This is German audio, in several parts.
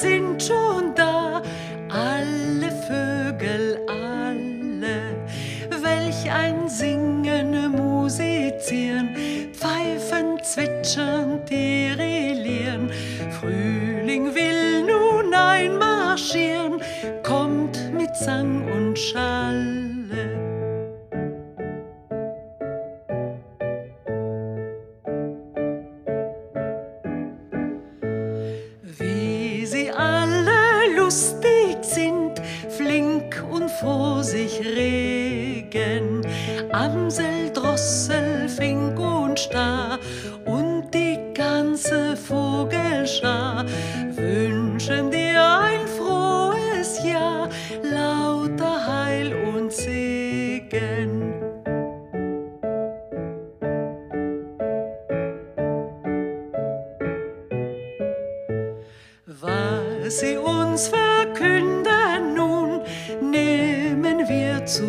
sind schon da, alle Vögel, alle, welch ein Singen, Musizieren, Pfeifen, Zwitschern, Tirillieren, Frühling will nun einmarschieren, kommt mit Sang flink und vor sich regen, Amsel, Drossel, Fink und Star und die ganze Vogelschar wünschen dir ein frohes Jahr, lauter Heil und Segen. Was sie uns verkünden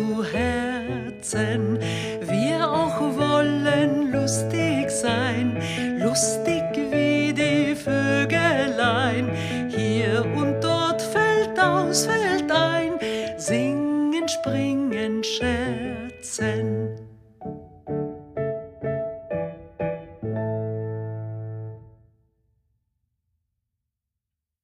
zu Herzen. Wir auch wollen lustig sein, lustig wie die Vögelein. Hier und dort fällt aus, fällt ein, singen, springen, scherzen.